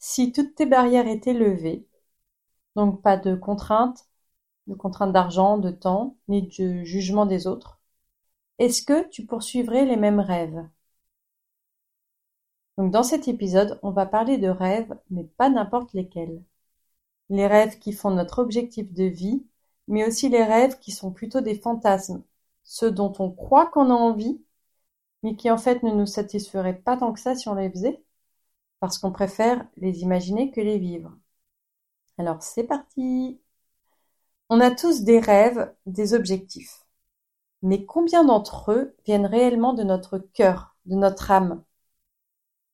si toutes tes barrières étaient levées, donc pas de contraintes, de contraintes d'argent, de temps, ni de jugement des autres, est-ce que tu poursuivrais les mêmes rêves? Donc dans cet épisode, on va parler de rêves, mais pas n'importe lesquels. Les rêves qui font notre objectif de vie, mais aussi les rêves qui sont plutôt des fantasmes, ceux dont on croit qu'on a envie, mais qui en fait ne nous satisferaient pas tant que ça si on les faisait parce qu'on préfère les imaginer que les vivre. Alors c'est parti On a tous des rêves, des objectifs. Mais combien d'entre eux viennent réellement de notre cœur, de notre âme?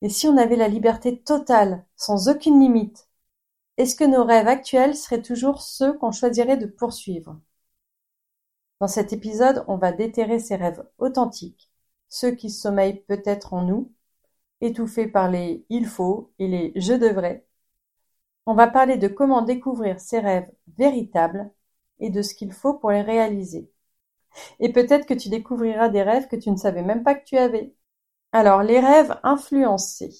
Et si on avait la liberté totale, sans aucune limite, est-ce que nos rêves actuels seraient toujours ceux qu'on choisirait de poursuivre? Dans cet épisode, on va déterrer ces rêves authentiques, ceux qui sommeillent peut-être en nous, étouffé par les il faut et les je devrais, on va parler de comment découvrir ses rêves véritables et de ce qu'il faut pour les réaliser. Et peut-être que tu découvriras des rêves que tu ne savais même pas que tu avais. Alors, les rêves influencés.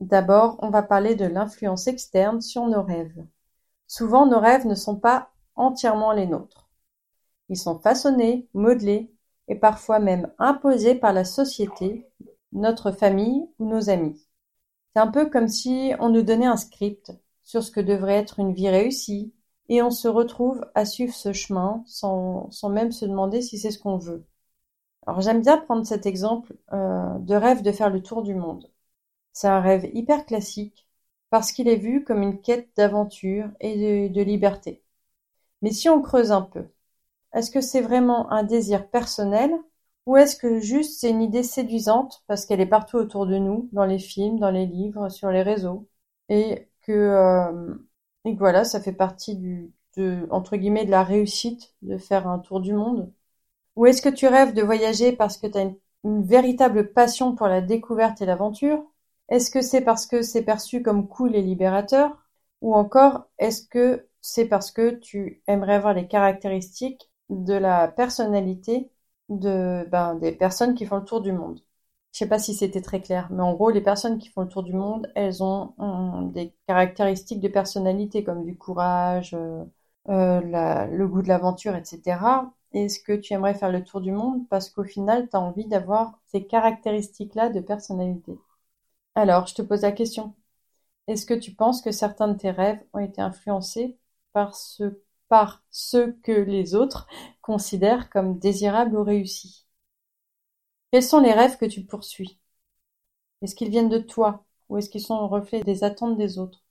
D'abord, on va parler de l'influence externe sur nos rêves. Souvent, nos rêves ne sont pas entièrement les nôtres. Ils sont façonnés, modelés et parfois même imposés par la société notre famille ou nos amis. C'est un peu comme si on nous donnait un script sur ce que devrait être une vie réussie, et on se retrouve à suivre ce chemin sans, sans même se demander si c'est ce qu'on veut. Alors j'aime bien prendre cet exemple euh, de rêve de faire le tour du monde. C'est un rêve hyper classique parce qu'il est vu comme une quête d'aventure et de, de liberté. Mais si on creuse un peu, est-ce que c'est vraiment un désir personnel ou est-ce que juste c'est une idée séduisante parce qu'elle est partout autour de nous, dans les films, dans les livres, sur les réseaux, et que, euh, et voilà, ça fait partie du, de, entre guillemets, de la réussite de faire un tour du monde. Ou est-ce que tu rêves de voyager parce que tu as une, une véritable passion pour la découverte et l'aventure? Est-ce que c'est parce que c'est perçu comme cool et libérateur? Ou encore, est-ce que c'est parce que tu aimerais avoir les caractéristiques de la personnalité de, ben, des personnes qui font le tour du monde. Je sais pas si c'était très clair, mais en gros, les personnes qui font le tour du monde, elles ont, des caractéristiques de personnalité comme du courage, euh, euh, le goût de l'aventure, etc. Est-ce que tu aimerais faire le tour du monde? Parce qu'au final, tu as envie d'avoir ces caractéristiques-là de personnalité Alors, je te pose la question. Est-ce que tu penses que certains de tes rêves ont été influencés par ce par ceux que les autres considèrent comme désirables ou réussis. Quels sont les rêves que tu poursuis? Est-ce qu'ils viennent de toi ou est-ce qu'ils sont le reflet des attentes des autres?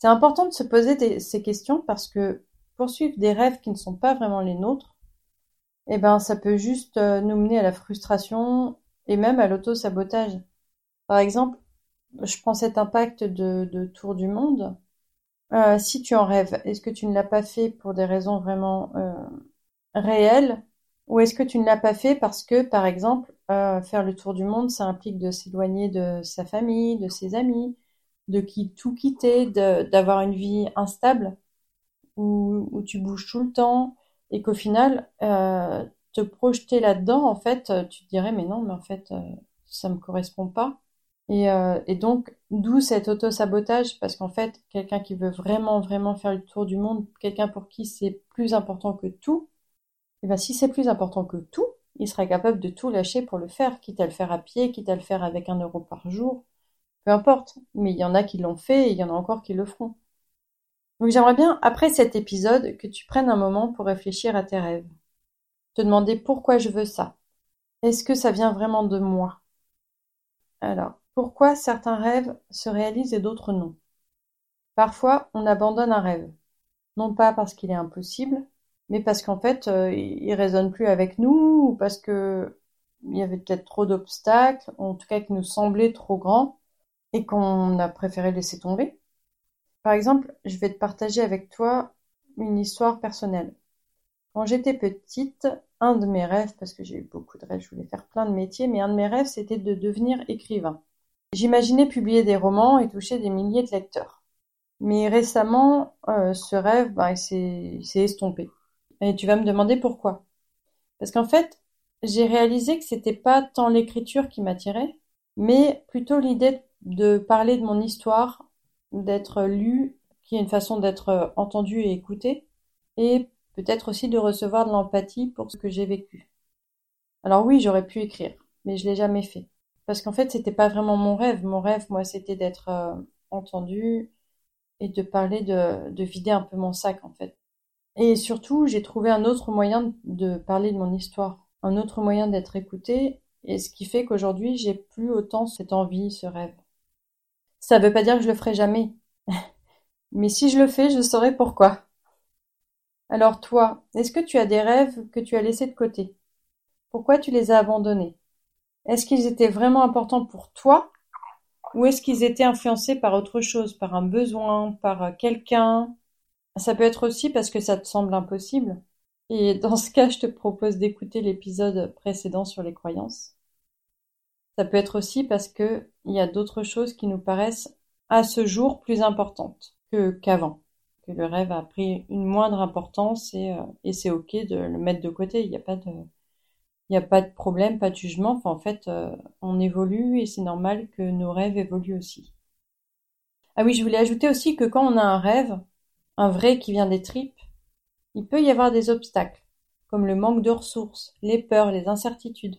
C'est important de se poser ces questions parce que poursuivre des rêves qui ne sont pas vraiment les nôtres, eh ben, ça peut juste euh, nous mener à la frustration et même à l'auto-sabotage. Par exemple, je prends cet impact de tour du monde. Euh, si tu en rêves, est-ce que tu ne l'as pas fait pour des raisons vraiment euh, réelles ou est-ce que tu ne l'as pas fait parce que, par exemple, euh, faire le tour du monde, ça implique de s'éloigner de sa famille, de ses amis, de qui, tout quitter, d'avoir une vie instable où, où, tu bouges tout le temps et qu'au final, te projeter là-dedans, en fait, tu te dirais, mais non, mais en fait, ça me correspond pas. Et, euh, et donc, d'où cet auto-sabotage, parce qu'en fait, quelqu'un qui veut vraiment, vraiment faire le tour du monde, quelqu'un pour qui c'est plus important que tout, et eh ben si c'est plus important que tout, il sera capable de tout lâcher pour le faire, quitte à le faire à pied, quitte à le faire avec un euro par jour, peu importe. Mais il y en a qui l'ont fait et il y en a encore qui le feront. Donc j'aimerais bien, après cet épisode, que tu prennes un moment pour réfléchir à tes rêves. Te demander pourquoi je veux ça. Est-ce que ça vient vraiment de moi? Alors, pourquoi certains rêves se réalisent et d'autres non? Parfois, on abandonne un rêve, non pas parce qu'il est impossible, mais parce qu'en fait, euh, il résonne plus avec nous, ou parce que il y avait peut-être trop d'obstacles, en tout cas qui nous semblaient trop grands, et qu'on a préféré laisser tomber. Par exemple, je vais te partager avec toi une histoire personnelle. Quand j'étais petite, un de mes rêves, parce que j'ai eu beaucoup de rêves, je voulais faire plein de métiers, mais un de mes rêves, c'était de devenir écrivain. J'imaginais publier des romans et toucher des milliers de lecteurs. Mais récemment, euh, ce rêve, bah, s'est estompé. Et tu vas me demander pourquoi. Parce qu'en fait, j'ai réalisé que c'était pas tant l'écriture qui m'attirait, mais plutôt l'idée de parler de mon histoire, d'être lu, qui est une façon d'être entendu et écouté, et peut-être aussi de recevoir de l'empathie pour ce que j'ai vécu. Alors oui, j'aurais pu écrire, mais je l'ai jamais fait. Parce qu'en fait, c'était pas vraiment mon rêve. Mon rêve, moi, c'était d'être euh, entendu et de parler de, de vider un peu mon sac, en fait. Et surtout, j'ai trouvé un autre moyen de parler de mon histoire, un autre moyen d'être écouté, et ce qui fait qu'aujourd'hui, j'ai plus autant cette envie, ce rêve. Ça veut pas dire que je le ferai jamais. Mais si je le fais, je saurai pourquoi. Alors toi, est-ce que tu as des rêves que tu as laissés de côté? Pourquoi tu les as abandonnés? Est-ce qu'ils étaient vraiment importants pour toi? Ou est-ce qu'ils étaient influencés par autre chose, par un besoin, par quelqu'un? Ça peut être aussi parce que ça te semble impossible. Et dans ce cas, je te propose d'écouter l'épisode précédent sur les croyances. Ça peut être aussi parce que il y a d'autres choses qui nous paraissent à ce jour plus importantes que qu'avant, que le rêve a pris une moindre importance et, euh, et c'est ok de le mettre de côté. Il n'y a pas de il n'y a pas de problème, pas de jugement. Enfin, en fait, euh, on évolue et c'est normal que nos rêves évoluent aussi. Ah oui, je voulais ajouter aussi que quand on a un rêve, un vrai qui vient des tripes, il peut y avoir des obstacles, comme le manque de ressources, les peurs, les incertitudes.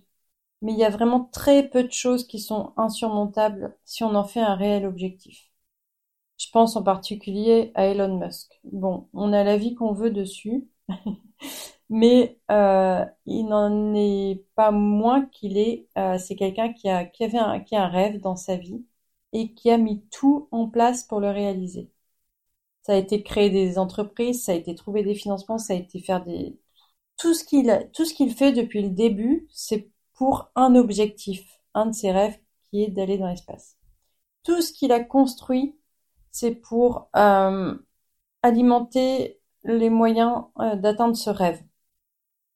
Mais il y a vraiment très peu de choses qui sont insurmontables si on en fait un réel objectif. Je pense en particulier à Elon Musk. Bon, on a la vie qu'on veut dessus, mais euh, il n'en est pas moins qu'il est. Euh, c'est quelqu'un qui a qui avait un, qui a un rêve dans sa vie et qui a mis tout en place pour le réaliser. Ça a été créer des entreprises, ça a été trouver des financements, ça a été faire des tout ce qu'il tout ce qu'il fait depuis le début, c'est pour un objectif, un de ses rêves qui est d'aller dans l'espace. Tout ce qu'il a construit, c'est pour euh, alimenter les moyens euh, d'atteindre ce rêve.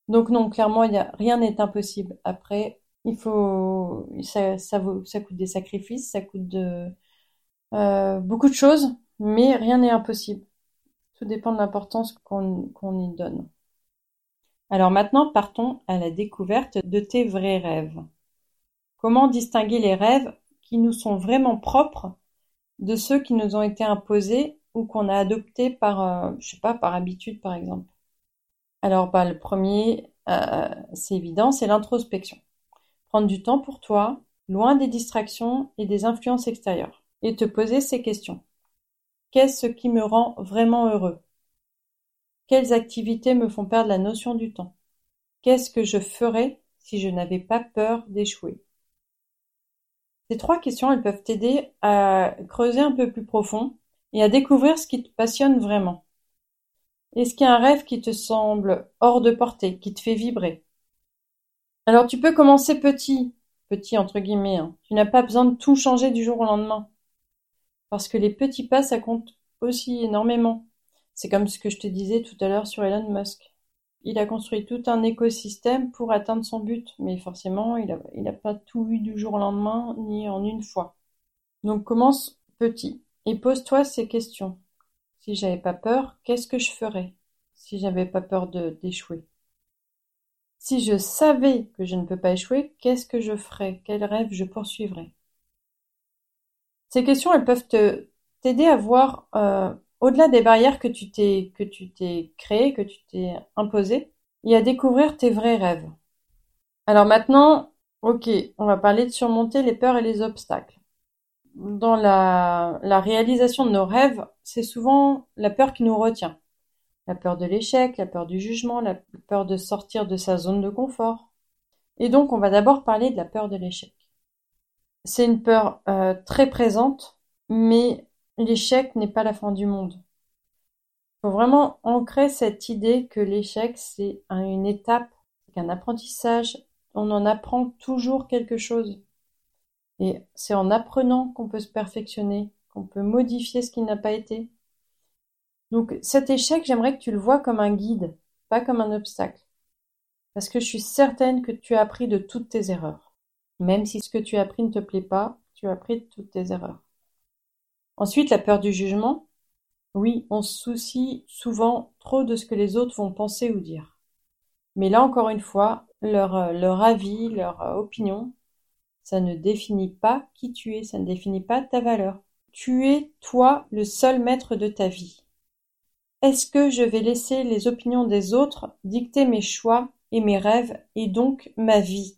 Donc non, clairement, rien n'est impossible. Après, il faut, ça, ça, ça coûte des sacrifices, ça coûte euh, beaucoup de choses, mais rien n'est impossible. Tout dépend de l'importance qu'on y donne. Alors maintenant, partons à la découverte de tes vrais rêves. Comment distinguer les rêves qui nous sont vraiment propres de ceux qui nous ont été imposés ou qu'on a adoptés par, euh, je sais pas, par habitude par exemple? Alors, bah, le premier, euh, c'est évident, c'est l'introspection. Prendre du temps pour toi, loin des distractions et des influences extérieures, et te poser ces questions. Qu'est-ce qui me rend vraiment heureux? Quelles activités me font perdre la notion du temps? Qu'est-ce que je ferais si je n'avais pas peur d'échouer? Ces trois questions, elles peuvent t'aider à creuser un peu plus profond et à découvrir ce qui te passionne vraiment. Est-ce qu'il y a un rêve qui te semble hors de portée, qui te fait vibrer? Alors tu peux commencer petit, petit entre guillemets. Hein. Tu n'as pas besoin de tout changer du jour au lendemain. Parce que les petits pas, ça compte aussi énormément. C'est comme ce que je te disais tout à l'heure sur Elon Musk. Il a construit tout un écosystème pour atteindre son but, mais forcément, il n'a pas tout eu du jour au lendemain, ni en une fois. Donc commence petit et pose-toi ces questions. Si j'avais pas peur, qu'est-ce que je ferais si j'avais pas peur d'échouer? Si je savais que je ne peux pas échouer, qu'est-ce que je ferais? Quel rêve je poursuivrais? Ces questions, elles peuvent t'aider à voir euh, au-delà des barrières que tu t'es que tu t'es créées, que tu t'es imposées, et à découvrir tes vrais rêves. Alors maintenant, ok, on va parler de surmonter les peurs et les obstacles. Dans la, réalisation de nos rêves, c'est souvent la peur qui nous retient. La peur de l'échec, la peur du jugement, la peur de sortir de sa zone de confort. Et donc, on va d'abord parler de la peur de l'échec. C'est une peur euh, très présente, mais l'échec n'est pas la fin du monde. Il faut vraiment ancrer cette idée que l'échec, c'est une étape, c'est un apprentissage, on en apprend toujours quelque chose. Et c'est en apprenant qu'on peut se perfectionner, qu'on peut modifier ce qui n'a pas été. Donc cet échec, j'aimerais que tu le vois comme un guide, pas comme un obstacle. Parce que je suis certaine que tu as appris de toutes tes erreurs. Même si ce que tu as appris ne te plaît pas, tu as appris de toutes tes erreurs. Ensuite, la peur du jugement. Oui, on se soucie souvent trop de ce que les autres vont penser ou dire. Mais là encore une fois, leur, euh, leur avis, leur euh, opinion, ça ne définit pas qui tu es, ça ne définit pas ta valeur. Tu es, toi, le seul maître de ta vie. Est-ce que je vais laisser les opinions des autres dicter mes choix et mes rêves et donc ma vie?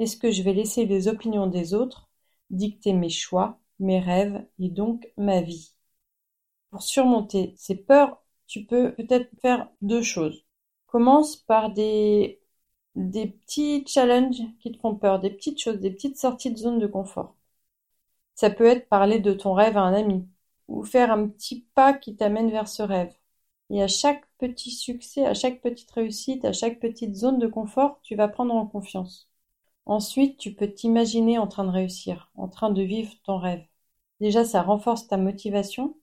Est-ce que je vais laisser les opinions des autres dicter mes choix, mes rêves et donc ma vie? Pour surmonter ces peurs, tu peux peut-être faire deux choses. Commence par des, des petits challenges qui te font peur, des petites choses, des petites sorties de zone de confort. Ça peut être parler de ton rêve à un ami, ou faire un petit pas qui t'amène vers ce rêve. Et à chaque petit succès, à chaque petite réussite, à chaque petite zone de confort, tu vas prendre en confiance. Ensuite, tu peux t'imaginer en train de réussir, en train de vivre ton rêve. Déjà, ça renforce ta motivation,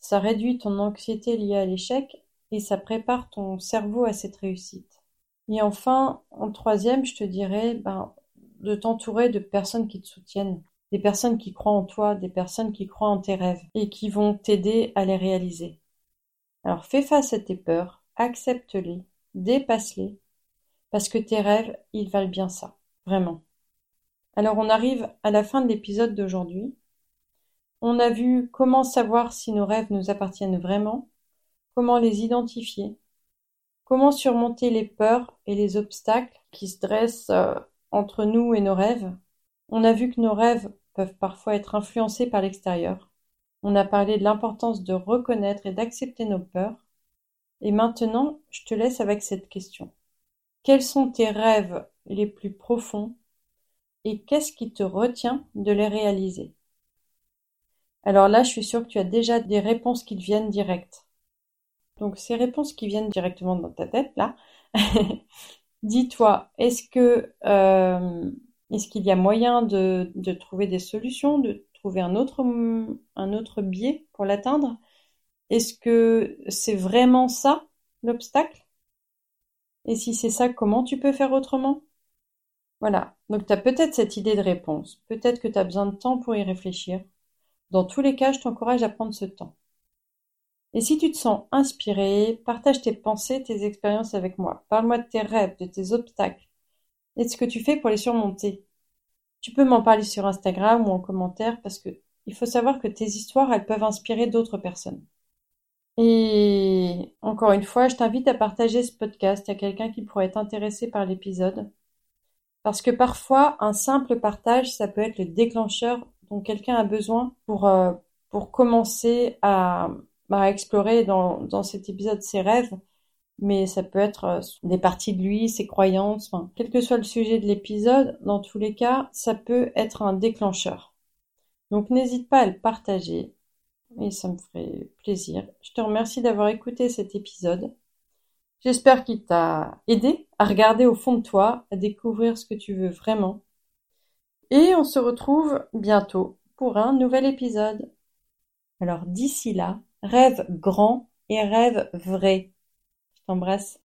ça réduit ton anxiété liée à l'échec et ça prépare ton cerveau à cette réussite. Et enfin, en troisième, je te dirais ben, de t'entourer de personnes qui te soutiennent, des personnes qui croient en toi, des personnes qui croient en tes rêves et qui vont t'aider à les réaliser. Alors fais face à tes peurs, accepte-les, dépasse-les, parce que tes rêves, ils valent bien ça, vraiment. Alors on arrive à la fin de l'épisode d'aujourd'hui. On a vu comment savoir si nos rêves nous appartiennent vraiment, comment les identifier, comment surmonter les peurs et les obstacles qui se dressent euh, entre nous et nos rêves? On a vu que nos rêves peuvent parfois être influencés par l'extérieur. On a parlé de l'importance de reconnaître et d'accepter nos peurs. Et maintenant, je te laisse avec cette question. Quels sont tes rêves les plus profonds? Et qu'est-ce qui te retient de les réaliser? Alors là, je suis sûre que tu as déjà des réponses qui te viennent directes. Donc ces réponses qui viennent directement dans ta tête, là, dis-toi, est-ce que euh, est-ce qu'il y a moyen de, trouver des solutions, de trouver un autre, un autre biais pour l'atteindre? Est-ce que c'est vraiment ça l'obstacle? Et si c'est ça, comment tu peux faire autrement? Voilà, donc tu as peut-être cette idée de réponse, peut-être que tu as besoin de temps pour y réfléchir. Dans tous les cas, je t'encourage à prendre ce temps. Et si tu te sens inspiré, partage tes pensées, tes expériences avec moi. Parle-moi de tes rêves, de tes obstacles et de ce que tu fais pour les surmonter. Tu peux m'en parler sur Instagram ou en commentaire parce que il faut savoir que tes histoires, elles peuvent inspirer d'autres personnes. Et encore une fois, je t'invite à partager ce podcast à quelqu'un qui pourrait être intéressé par l'épisode. Parce que parfois, un simple partage, ça peut être le déclencheur dont quelqu'un a besoin pour, euh, pour commencer à, à explorer dans, cet épisode ses rêves mais ça peut être euh, des parties de lui, ses croyances, quel que soit le sujet de l'épisode, dans tous les cas, ça peut être un déclencheur. Donc n'hésite pas à le partager et ça me ferait plaisir. Je te remercie d'avoir écouté cet épisode. J'espère qu'il t'a aidé à regarder au fond de toi, à découvrir ce que tu veux vraiment. Et on se retrouve bientôt pour un nouvel épisode. Alors d'ici là, rêve grand et rêve vrai. Je t'embrasse.